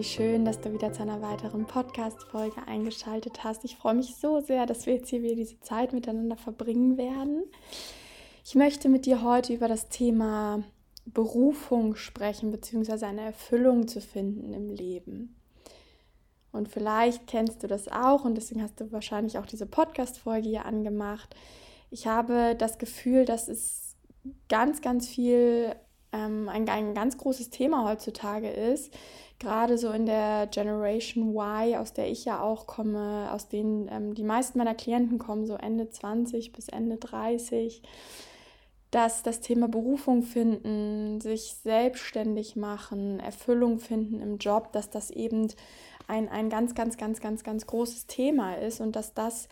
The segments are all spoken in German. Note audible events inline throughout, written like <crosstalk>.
wie schön, dass du wieder zu einer weiteren Podcast-Folge eingeschaltet hast. Ich freue mich so sehr, dass wir jetzt hier wieder diese Zeit miteinander verbringen werden. Ich möchte mit dir heute über das Thema Berufung sprechen, beziehungsweise eine Erfüllung zu finden im Leben. Und vielleicht kennst du das auch und deswegen hast du wahrscheinlich auch diese Podcast-Folge hier angemacht. Ich habe das Gefühl, dass es ganz, ganz viel ähm, ein, ein ganz großes Thema heutzutage ist. Gerade so in der Generation Y, aus der ich ja auch komme, aus denen ähm, die meisten meiner Klienten kommen, so Ende 20 bis Ende 30, dass das Thema Berufung finden, sich selbstständig machen, Erfüllung finden im Job, dass das eben ein, ein ganz, ganz, ganz, ganz, ganz großes Thema ist und dass das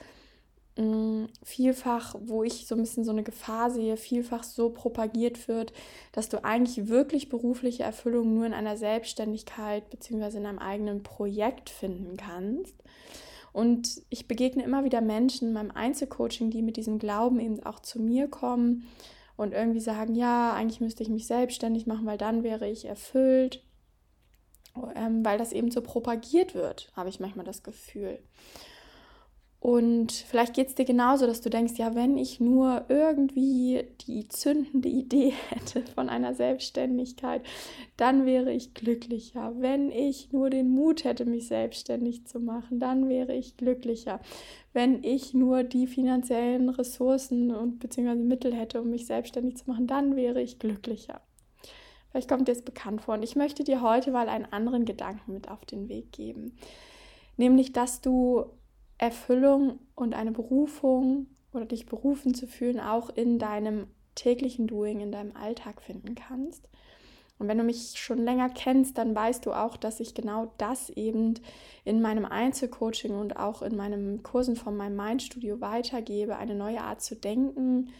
vielfach, wo ich so ein bisschen so eine Gefahr sehe, vielfach so propagiert wird, dass du eigentlich wirklich berufliche Erfüllung nur in einer Selbstständigkeit bzw. in einem eigenen Projekt finden kannst. Und ich begegne immer wieder Menschen in meinem Einzelcoaching, die mit diesem Glauben eben auch zu mir kommen und irgendwie sagen, ja, eigentlich müsste ich mich selbstständig machen, weil dann wäre ich erfüllt, ähm, weil das eben so propagiert wird, habe ich manchmal das Gefühl. Und vielleicht geht es dir genauso, dass du denkst, ja, wenn ich nur irgendwie die zündende Idee <laughs> hätte von einer Selbstständigkeit, dann wäre ich glücklicher. Wenn ich nur den Mut hätte, mich selbstständig zu machen, dann wäre ich glücklicher. Wenn ich nur die finanziellen Ressourcen und beziehungsweise Mittel hätte, um mich selbstständig zu machen, dann wäre ich glücklicher. Vielleicht kommt dir es bekannt vor. Und ich möchte dir heute mal einen anderen Gedanken mit auf den Weg geben. Nämlich, dass du Erfüllung und eine Berufung oder dich berufen zu fühlen auch in deinem täglichen Doing, in deinem Alltag finden kannst. Und wenn du mich schon länger kennst, dann weißt du auch, dass ich genau das eben in meinem Einzelcoaching und auch in meinen Kursen von meinem Mindstudio weitergebe, eine neue Art zu denken,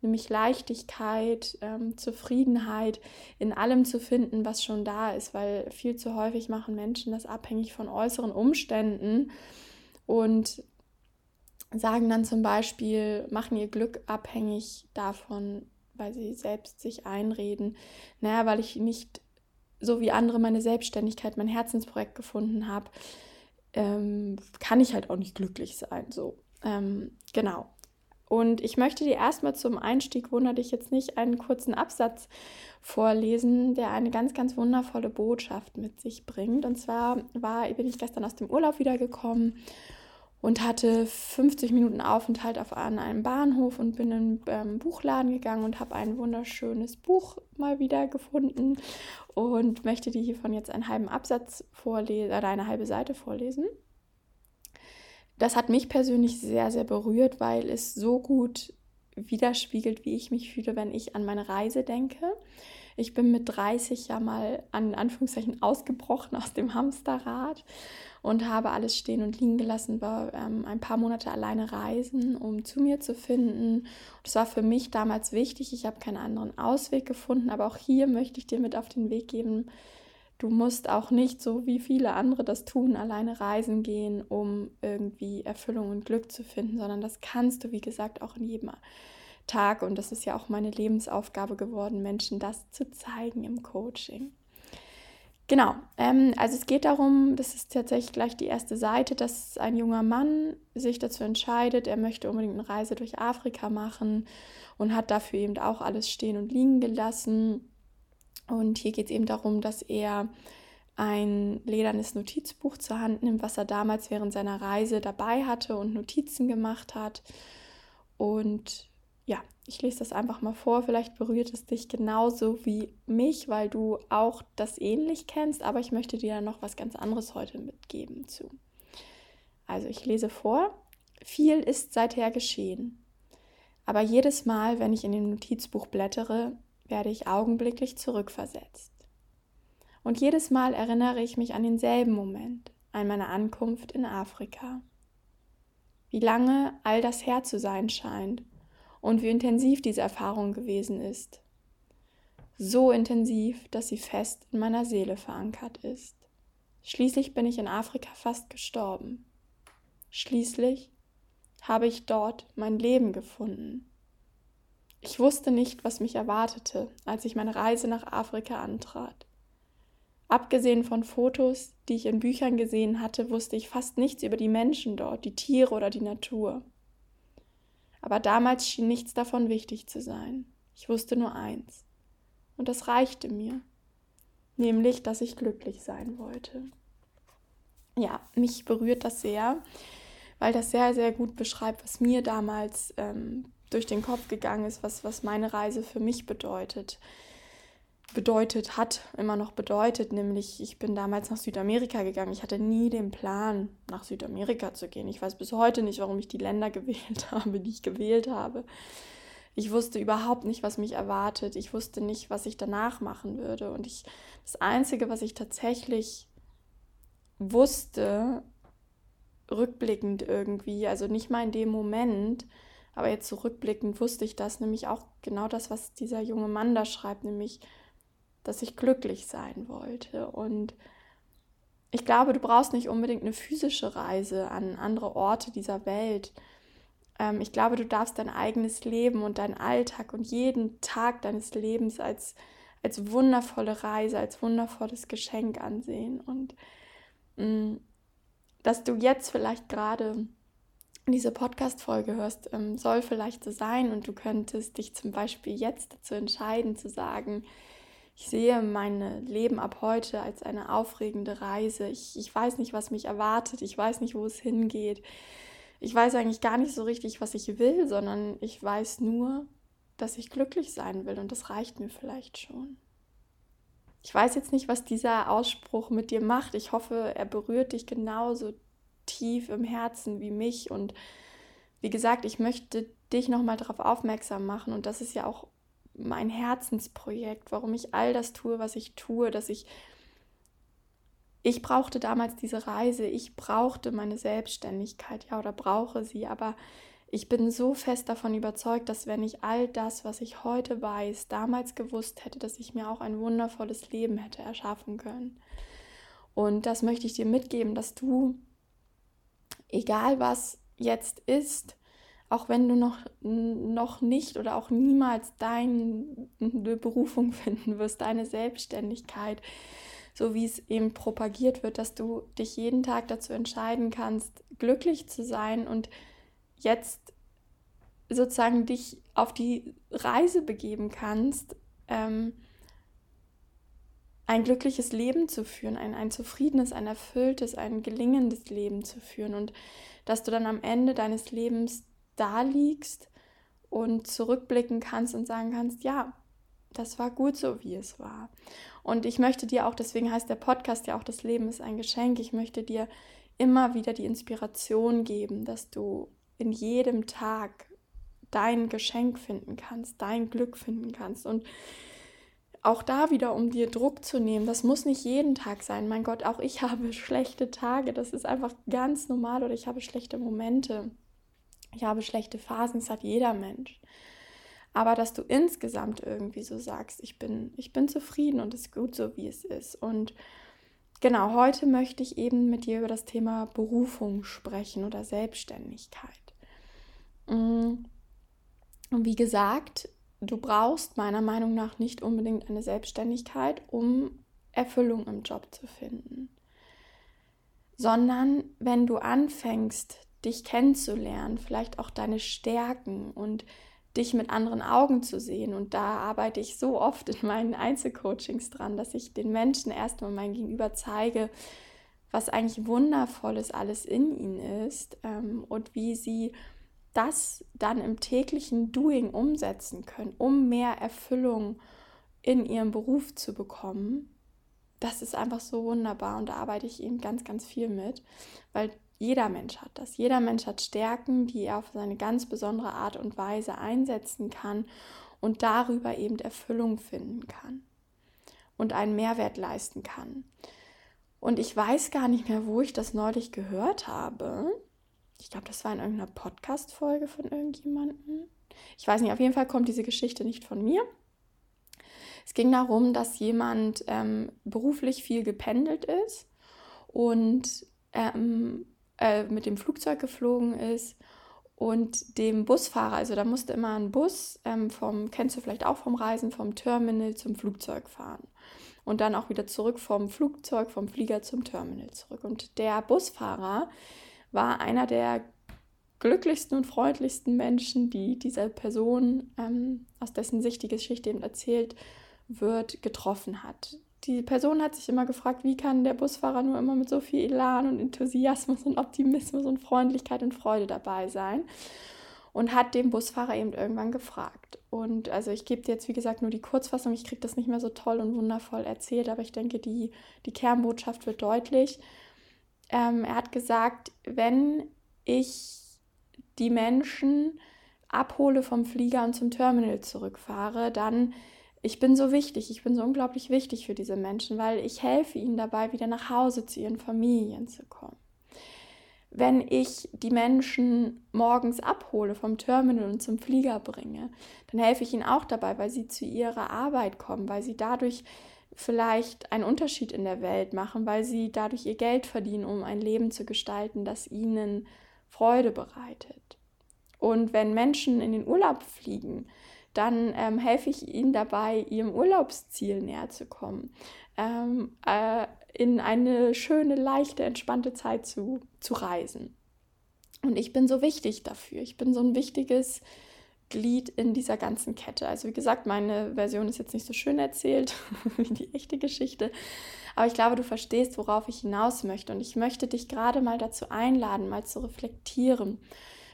nämlich Leichtigkeit, ähm, Zufriedenheit in allem zu finden, was schon da ist, weil viel zu häufig machen Menschen das abhängig von äußeren Umständen und sagen dann zum Beispiel, machen ihr Glück abhängig davon, weil sie selbst sich einreden, naja, weil ich nicht so wie andere meine Selbstständigkeit, mein Herzensprojekt gefunden habe, ähm, kann ich halt auch nicht glücklich sein. So, ähm, genau. Und ich möchte dir erstmal zum Einstieg, wunder dich jetzt nicht, einen kurzen Absatz vorlesen, der eine ganz, ganz wundervolle Botschaft mit sich bringt. Und zwar war, bin ich gestern aus dem Urlaub wiedergekommen und hatte 50 Minuten Aufenthalt auf an einem Bahnhof und bin in einen ähm, Buchladen gegangen und habe ein wunderschönes Buch mal wieder gefunden und möchte dir hiervon jetzt einen halben Absatz vorlesen oder eine halbe Seite vorlesen. Das hat mich persönlich sehr, sehr berührt, weil es so gut widerspiegelt, wie ich mich fühle, wenn ich an meine Reise denke. Ich bin mit 30 ja mal an Anführungszeichen ausgebrochen aus dem Hamsterrad und habe alles stehen und liegen gelassen, war ähm, ein paar Monate alleine reisen, um zu mir zu finden. Das war für mich damals wichtig. Ich habe keinen anderen Ausweg gefunden, aber auch hier möchte ich dir mit auf den Weg geben, du musst auch nicht so wie viele andere das tun, alleine reisen gehen, um irgendwie Erfüllung und Glück zu finden, sondern das kannst du, wie gesagt, auch in jedem Tag. Und das ist ja auch meine Lebensaufgabe geworden, Menschen das zu zeigen im Coaching. Genau, ähm, also es geht darum, das ist tatsächlich gleich die erste Seite, dass ein junger Mann sich dazu entscheidet, er möchte unbedingt eine Reise durch Afrika machen und hat dafür eben auch alles stehen und liegen gelassen. Und hier geht es eben darum, dass er ein ledernes Notizbuch zur Hand nimmt, was er damals während seiner Reise dabei hatte und Notizen gemacht hat. Und ja, ich lese das einfach mal vor. Vielleicht berührt es dich genauso wie mich, weil du auch das ähnlich kennst, aber ich möchte dir noch was ganz anderes heute mitgeben zu. Also ich lese vor. Viel ist seither geschehen. Aber jedes Mal, wenn ich in dem Notizbuch blättere, werde ich augenblicklich zurückversetzt. Und jedes Mal erinnere ich mich an denselben Moment, an meine Ankunft in Afrika. Wie lange all das her zu sein scheint und wie intensiv diese Erfahrung gewesen ist. So intensiv, dass sie fest in meiner Seele verankert ist. Schließlich bin ich in Afrika fast gestorben. Schließlich habe ich dort mein Leben gefunden. Ich wusste nicht, was mich erwartete, als ich meine Reise nach Afrika antrat. Abgesehen von Fotos, die ich in Büchern gesehen hatte, wusste ich fast nichts über die Menschen dort, die Tiere oder die Natur. Aber damals schien nichts davon wichtig zu sein. Ich wusste nur eins. Und das reichte mir. Nämlich, dass ich glücklich sein wollte. Ja, mich berührt das sehr, weil das sehr, sehr gut beschreibt, was mir damals ähm, durch den Kopf gegangen ist, was, was meine Reise für mich bedeutet bedeutet hat, immer noch bedeutet, nämlich ich bin damals nach Südamerika gegangen. Ich hatte nie den Plan, nach Südamerika zu gehen. Ich weiß bis heute nicht, warum ich die Länder <laughs> gewählt habe, die ich gewählt habe. Ich wusste überhaupt nicht, was mich erwartet. Ich wusste nicht, was ich danach machen würde. Und ich, das Einzige, was ich tatsächlich wusste, rückblickend irgendwie, also nicht mal in dem Moment, aber jetzt zurückblickend wusste ich das, nämlich auch genau das, was dieser junge Mann da schreibt, nämlich dass ich glücklich sein wollte. Und ich glaube, du brauchst nicht unbedingt eine physische Reise an andere Orte dieser Welt. Ähm, ich glaube, du darfst dein eigenes Leben und deinen Alltag und jeden Tag deines Lebens als, als wundervolle Reise, als wundervolles Geschenk ansehen. Und mh, mm, dass du jetzt vielleicht gerade diese Podcast-Folge hörst, ähm, soll vielleicht so sein und du könntest dich zum Beispiel jetzt dazu entscheiden, zu sagen, ich sehe mein Leben ab heute als eine aufregende Reise. Ich, ich weiß nicht, was mich erwartet. Ich weiß nicht, wo es hingeht. Ich weiß eigentlich gar nicht so richtig, was ich will, sondern ich weiß nur, dass ich glücklich sein will und das reicht mir vielleicht schon. Ich weiß jetzt nicht, was dieser Ausspruch mit dir macht. Ich hoffe, er berührt dich genauso tief im Herzen wie mich. Und wie gesagt, ich möchte dich nochmal darauf aufmerksam machen. Und das ist ja auch mein Herzensprojekt, warum ich all das tue, was ich tue, dass ich ich brauchte damals diese Reise, ich brauchte meine Selbstständigkeit, ja, oder brauche sie, aber ich bin so fest davon überzeugt, dass wenn ich all das, was ich heute weiß, damals gewusst hätte, dass ich mir auch ein wundervolles Leben hätte erschaffen können. Und das möchte ich dir mitgeben, dass du, egal was jetzt ist, auch wenn du noch, noch nicht oder auch niemals deine Berufung <laughs> finden wirst, deine Selbstständigkeit, so wie es eben propagiert wird, dass du dich jeden Tag dazu entscheiden kannst, glücklich zu sein und jetzt sozusagen dich auf die Reise begeben kannst, ähm, ein glückliches Leben zu führen, ein, ein zufriedenes, ein erfülltes, ein gelingendes Leben zu führen und dass du dann am Ende deines Lebens da liegst und zurückblicken kannst und sagen kannst, ja, das war gut so, wie es war. Und ich möchte dir auch, deswegen heißt der Podcast ja auch, das Leben ist ein Geschenk, ich möchte dir immer wieder die Inspiration geben, dass du in jedem Tag dein Geschenk finden kannst, dein Glück finden kannst. Und auch da wieder, um dir Druck zu nehmen, das muss nicht jeden Tag sein. Mein Gott, auch ich <laughs> habe schlechte Tage, das ist einfach ganz normal oder ich habe schlechte Momente. Ich habe schlechte Phasen, das hat jeder Mensch. Aber dass du insgesamt irgendwie so sagst, ich bin, ich bin zufrieden und es ist gut so, wie es ist. Und genau, heute möchte ich eben mit dir über das Thema Berufung sprechen oder Selbstständigkeit. Mm. Und wie gesagt, du brauchst meiner Meinung nach nicht unbedingt eine Selbstständigkeit, um Erfüllung im Job zu finden. Sondern wenn du anfängst, dich kennenzulernen, vielleicht auch deine Stärken und dich mit anderen Augen zu sehen. Und da arbeite ich so oft in meinen Einzelcoachings dran, dass ich den Menschen erstmal mein Gegenüber zeige, was eigentlich wundervolles alles in ihnen ist ähm, und wie sie das dann im täglichen Doing umsetzen können, um mehr Erfüllung in ihrem Beruf zu bekommen. Das ist einfach so wunderbar und da arbeite ich eben ganz, ganz viel mit, weil jeder Mensch hat das. Jeder Mensch hat Stärken, die er auf seine ganz besondere Art und Weise einsetzen kann und darüber eben Erfüllung finden kann und einen Mehrwert leisten kann. Und ich weiß gar nicht mehr, wo ich das neulich gehört habe. Ich glaube, das war in irgendeiner Podcast-Folge von irgendjemandem. Ich weiß nicht, auf jeden Fall kommt diese Geschichte nicht von mir. Es ging darum, dass jemand ähm, beruflich viel gependelt ist und ähm, äh, mit dem Flugzeug geflogen ist und dem Busfahrer, also da musste immer ein Bus ähm, vom, kennst du vielleicht auch vom Reisen, vom Terminal zum Flugzeug fahren. und dann auch wieder zurück vom Flugzeug, vom Flieger zum Terminal zurück. Und der Busfahrer war einer der glücklichsten und freundlichsten Menschen, die diese Person, ähm, aus dessen Sicht die Geschichte eben erzählt wird, getroffen hat. Die Person hat sich immer gefragt, wie kann der Busfahrer nur immer mit so viel Elan und Enthusiasmus und Optimismus und Freundlichkeit und Freude dabei sein und hat den Busfahrer eben irgendwann gefragt. Und also ich gebe dir jetzt, wie gesagt, nur die Kurzfassung. Ich kriege das nicht mehr so toll und wundervoll erzählt, aber ich denke, die, die Kernbotschaft wird deutlich. Ähm, er hat gesagt, wenn ich die Menschen abhole vom Flieger und zum Terminal zurückfahre, dann ich bin so wichtig, ich bin so unglaublich wichtig für diese Menschen, weil ich helfe ihnen dabei, wieder nach Hause zu ihren Familien zu kommen. Wenn ich die Menschen morgens abhole vom Terminal und zum Flieger bringe, dann helfe ich ihnen auch dabei, weil sie zu ihrer Arbeit kommen, weil sie dadurch vielleicht einen Unterschied in der Welt machen, weil sie dadurch ihr Geld verdienen, um ein Leben zu gestalten, das ihnen Freude bereitet. Und wenn Menschen in den Urlaub fliegen, dann ähm, helfe ich ihnen dabei, ihrem Urlaubsziel näher zu kommen. Ähm, äh, in eine schöne, leichte, entspannte Zeit zu, zu reisen. Und ich bin so wichtig dafür. Ich bin so ein wichtiges Glied in dieser ganzen Kette. Also wie gesagt, meine Version ist jetzt nicht so schön erzählt <laughs> wie die echte Geschichte, aber ich glaube, du verstehst, worauf ich hinaus möchte. Und ich möchte dich gerade mal dazu einladen, mal zu reflektieren.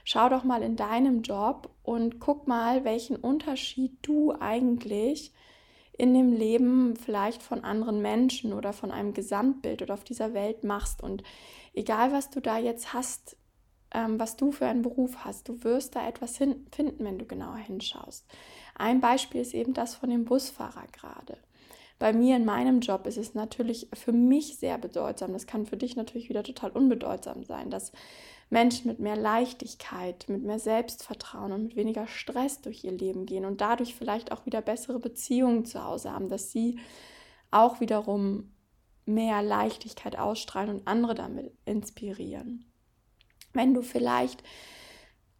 Schau doch mal in deinem Job und guck mal, welchen Unterschied du eigentlich in dem Leben vielleicht von anderen Menschen oder von einem Gesamtbild oder auf dieser Welt machst. Und egal, was du da jetzt hast, ähm, was du für einen Beruf hast, du wirst da etwas finden, wenn du genauer hinschaust. Ein Beispiel ist eben das von dem Busfahrer gerade. Bei mir in meinem Job ist es natürlich für mich sehr bedeutsam. Das kann für dich natürlich wieder total unbedeutsam sein, dass Menschen mit mehr Leichtigkeit, mit mehr Selbstvertrauen und mit weniger Stress durch ihr Leben gehen und dadurch vielleicht auch wieder bessere Beziehungen zu Hause haben, dass sie auch wiederum mehr Leichtigkeit ausstrahlen und andere damit inspirieren. Wenn du vielleicht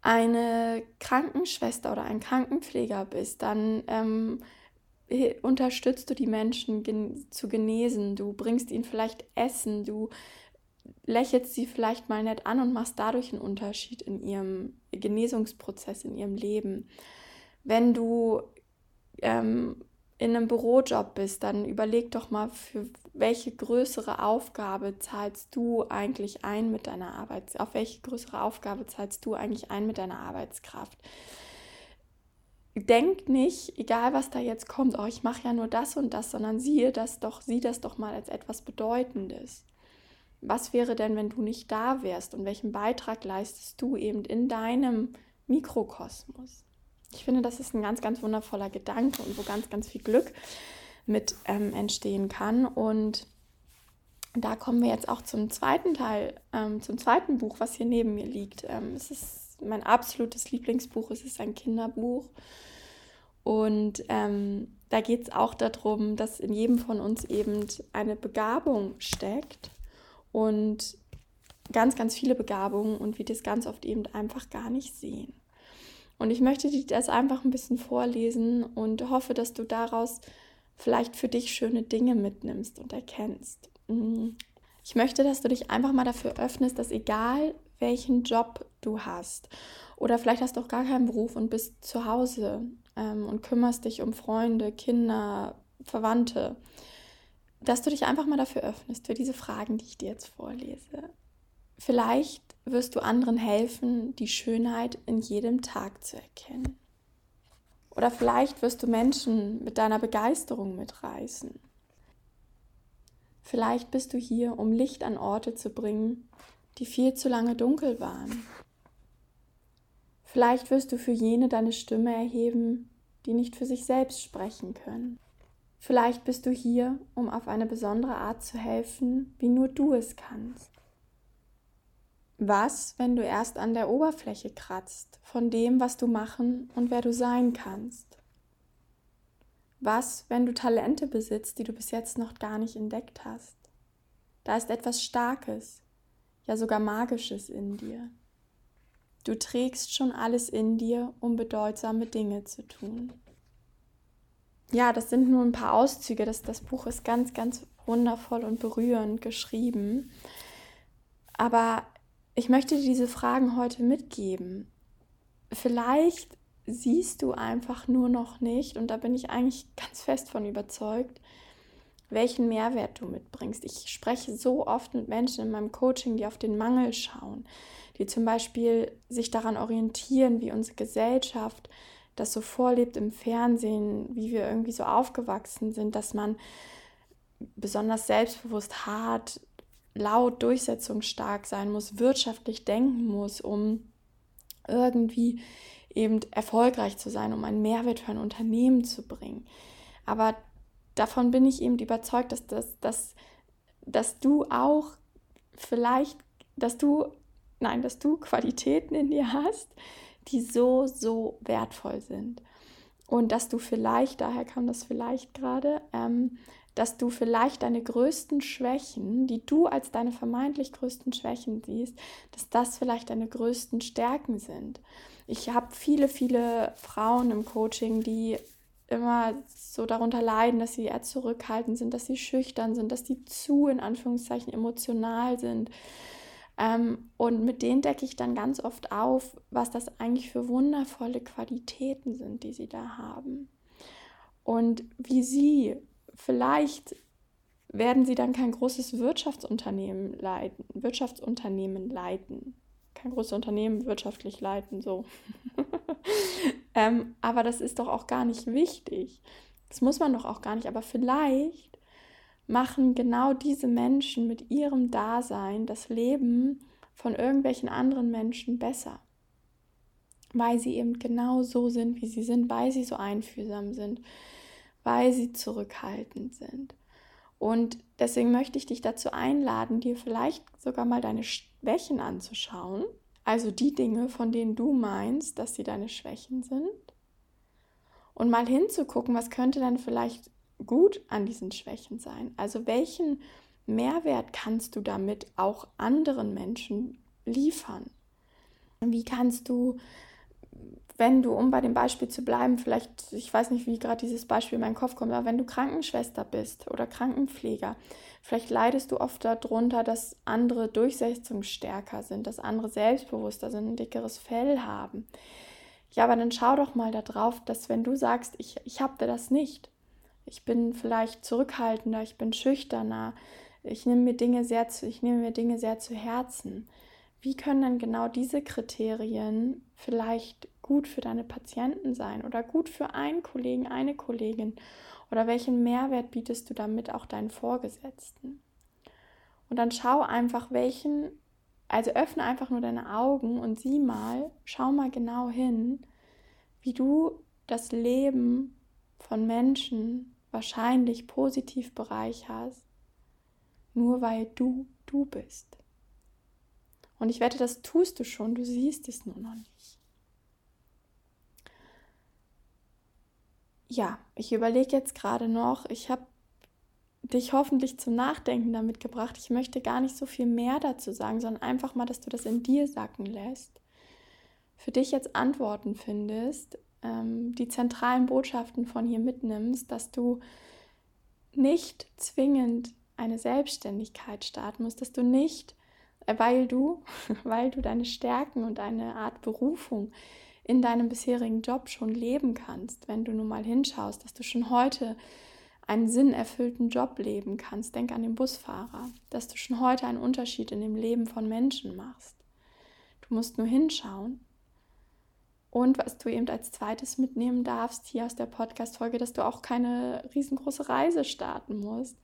eine Krankenschwester oder ein Krankenpfleger bist, dann ähm, unterstützt du die Menschen gen zu genesen, du bringst ihnen vielleicht Essen, du lächelst sie vielleicht mal nett an und machst dadurch einen Unterschied in ihrem Genesungsprozess, in ihrem Leben. Wenn du ähm, in einem Bürojob bist, dann überleg doch mal, für welche größere Aufgabe zahlst du eigentlich ein mit deiner Arbeit, auf welche größere Aufgabe zahlst du eigentlich ein mit deiner Arbeitskraft. Denk nicht, egal was da jetzt kommt, oh, ich mache ja nur das und das, sondern siehe das doch, sieh das doch mal als etwas Bedeutendes was wäre denn, wenn du nicht da wärst und welchen Beitrag leistest du eben in deinem Mikrokosmos? Ich finde, das ist ein ganz, ganz wundervoller Gedanke und wo ganz, ganz viel Glück mit ähm, entstehen kann. Und da kommen wir jetzt auch zum zweiten Teil, ähm, zum zweiten Buch, was hier neben mir liegt. Ähm, es ist mein absolutes Lieblingsbuch, es ist ein Kinderbuch. Und ähm, da geht es auch darum, dass in jedem von uns eben eine Begabung steckt und ganz, ganz viele Begabungen und wir das ganz oft eben einfach gar nicht sehen. Und ich möchte dir das einfach ein bisschen vorlesen und hoffe, dass du daraus vielleicht für dich schöne Dinge mitnimmst und erkennst. Mhm. Ich möchte, dass du dich einfach mal dafür öffnest, dass egal welchen Job du hast oder vielleicht hast du auch gar keinen Beruf und bist zu Hause ähm, und kümmerst dich um Freunde, Kinder, Verwandte, dass du dich einfach mal dafür öffnest, für diese Fragen, die ich dir jetzt vorlese. Vielleicht wirst du anderen helfen, die Schönheit in jedem Tag zu erkennen. Oder vielleicht wirst du Menschen mit deiner Begeisterung mitreißen. Vielleicht bist du hier, um Licht an Orte zu bringen, die viel zu lange dunkel waren. Vielleicht wirst du für jene deine Stimme erheben, die nicht für sich selbst sprechen können. Vielleicht bist du hier, um auf eine besondere Art zu helfen, wie nur du es kannst. Was, wenn du erst an der Oberfläche kratzt von dem, was du machen und wer du sein kannst? Was, wenn du Talente besitzt, die du bis jetzt noch gar nicht entdeckt hast? Da ist etwas Starkes, ja sogar Magisches in dir. Du trägst schon alles in dir, um bedeutsame Dinge zu tun. ja, das sind nur ein paar Auszüge. Das, das Buch ist ganz, ganz wundervoll und berührend geschrieben. Aber ich möchte dir diese Fragen heute mitgeben. Vielleicht siehst du einfach nur noch nicht, und da bin ich eigentlich ganz fest von überzeugt, welchen Mehrwert du mitbringst. Ich spreche so oft mit Menschen in meinem Coaching, die auf den Mangel schauen, die zum Beispiel sich daran orientieren, wie unsere Gesellschaft das so vorlebt im Fernsehen, wie wir irgendwie so aufgewachsen sind, dass man besonders selbstbewusst, hart, laut, durchsetzungsstark sein muss, wirtschaftlich denken muss, um irgendwie eben erfolgreich zu sein, um einen Mehrwert für ein Unternehmen zu bringen. Aber davon bin ich eben überzeugt, dass, dass, dass, dass du auch vielleicht, dass du, nein, dass du Qualitäten in dir hast, die so, so wertvoll sind. Und dass du vielleicht, daher kam das vielleicht gerade, ähm, dass du vielleicht deine größten Schwächen, die du als deine vermeintlich größten Schwächen siehst, dass das vielleicht deine größten Stärken sind. Ich habe viele, viele Frauen im Coaching, die immer so darunter leiden, dass sie eher zurückhaltend sind, dass sie schüchtern sind, dass sie zu in Anführungszeichen emotional sind. Ähm, und mit denen decke ich dann ganz oft auf, was das eigentlich für wundervolle Qualitäten sind, die sie da haben. Und wie sie vielleicht werden sie dann kein großes Wirtschaftsunternehmen leiten, Wirtschaftsunternehmen leiten. Kein großes Unternehmen wirtschaftlich leiten, so. <laughs> ähm, aber das ist doch auch gar nicht wichtig. Das muss man doch auch gar nicht. Aber vielleicht machen genau diese Menschen mit ihrem Dasein das Leben von irgendwelchen anderen Menschen besser. Weil sie eben genau so sind, wie sie sind, weil sie so einfühlsam sind, weil sie zurückhaltend sind. Und deswegen möchte ich dich dazu einladen, dir vielleicht sogar mal deine Schwächen anzuschauen. Also die Dinge, von denen du meinst, dass sie deine Schwächen sind. Und mal hinzugucken, was könnte dann vielleicht gut an diesen Schwächen sein. Also welchen Mehrwert kannst du damit auch anderen Menschen liefern? Wie kannst du wenn du, um bei dem Beispiel zu bleiben, vielleicht, ich weiß nicht, wie gerade dieses Beispiel in meinen Kopf kommt, aber wenn du Krankenschwester bist oder Krankenpfleger, vielleicht leidest du oft darunter, dass andere durchsetzungsstärker sind, dass andere selbstbewusster sind, ein dickeres Fell haben. Ja, aber dann schau doch mal darauf, dass wenn du sagst, ich, ich habe das nicht, ich bin vielleicht zurückhaltender, ich bin schüchterner, ich nehme mir Dinge sehr zu, ich nehme mir Dinge sehr zu Herzen. Wie können dann genau diese Kriterien vielleicht gut für deine Patienten sein oder gut für einen Kollegen, eine Kollegin? Oder welchen Mehrwert bietest du damit auch deinen Vorgesetzten? Und dann schau einfach, welchen, also öffne einfach nur deine Augen und sieh mal, schau mal genau hin, wie du das Leben von Menschen wahrscheinlich positiv bereicherst, nur weil du du bist. Und ich wette, das tust du schon, du siehst es nur noch nicht. Ja, ich überlege jetzt gerade noch, ich habe dich hoffentlich zum Nachdenken damit gebracht. Ich möchte gar nicht so viel mehr dazu sagen, sondern einfach mal, dass du das in dir sacken lässt. Für dich jetzt Antworten findest, ähm, die zentralen Botschaften von hier mitnimmst, dass du nicht zwingend eine Selbstständigkeit starten musst, dass du nicht, äh, weil du, <laughs> weil du deine Stärken und eine Art Berufung in deinem bisherigen Job schon leben kannst, wenn du nun mal hinschaust, dass du schon heute einen sinnerfüllten Job leben kannst. Denk an den Busfahrer, dass du schon heute einen Unterschied in dem Leben von Menschen machst. Du musst nur hinschauen. Und was du eben als zweites mitnehmen darfst hier aus der Podcast-Folge, dass du auch keine riesengroße Reise starten musst,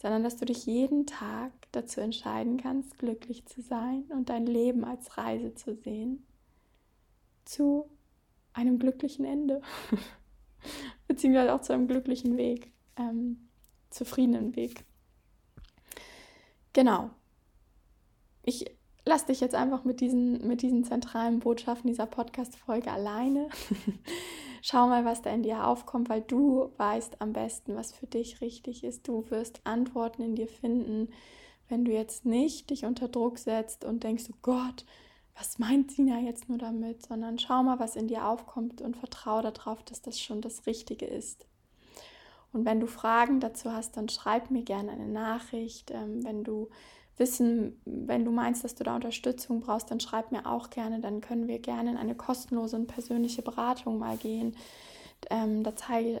sondern dass du dich jeden Tag dazu entscheiden kannst, glücklich zu sein und dein Leben als Reise zu sehen zu einem glücklichen Ende. <laughs> Beziehungsweise auch zu einem glücklichen Weg, ähm, zufriedenen Weg. Genau. Ich lasse dich jetzt einfach mit diesen, mit diesen zentralen Botschaften dieser Podcast-Folge alleine. <laughs> Schau mal, was da in dir aufkommt, weil du weißt am besten, was für dich richtig ist. Du wirst Antworten in dir finden, wenn du jetzt nicht dich unter Druck setzt und denkst, oh Gott, was meint Sina jetzt nur damit, sondern schau mal, was in dir aufkommt und vertraue darauf, dass das schon das Richtige ist. Und wenn du Fragen dazu hast, dann schreib mir gerne eine Nachricht. Ähm, wenn du wissen, wenn du meinst, dass du da Unterstützung brauchst, dann schreib mir auch gerne. Dann können wir gerne in eine kostenlose und persönliche Beratung mal gehen. Ähm, da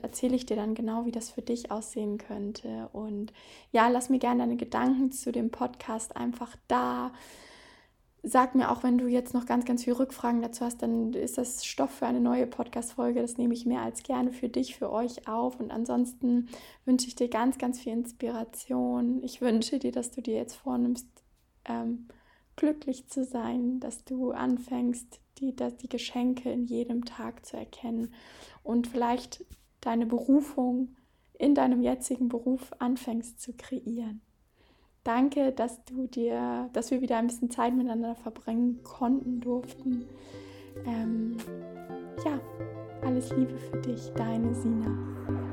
erzähle ich dir dann genau, wie das für dich aussehen könnte. Und ja, lass mir gerne deine Gedanken zu dem Podcast einfach da. Sag mir auch, wenn du jetzt noch ganz, ganz viele Rückfragen dazu hast, dann ist das Stoff für eine neue Podcast-Folge. Das nehme ich mehr als gerne für dich, für euch auf. Und ansonsten wünsche ich dir ganz, ganz viel Inspiration. Ich wünsche dir, dass du dir jetzt vornimmst, ähm, glücklich zu sein, dass du anfängst, die, dass die Geschenke in jedem Tag zu erkennen und vielleicht deine Berufung in deinem jetzigen Beruf anfängst zu kreieren. Danke, dass du dir, dass wir wieder ein bisschen Zeit miteinander verbringen konnten, durften. Ähm, ja, alles Liebe für dich, deine Sina.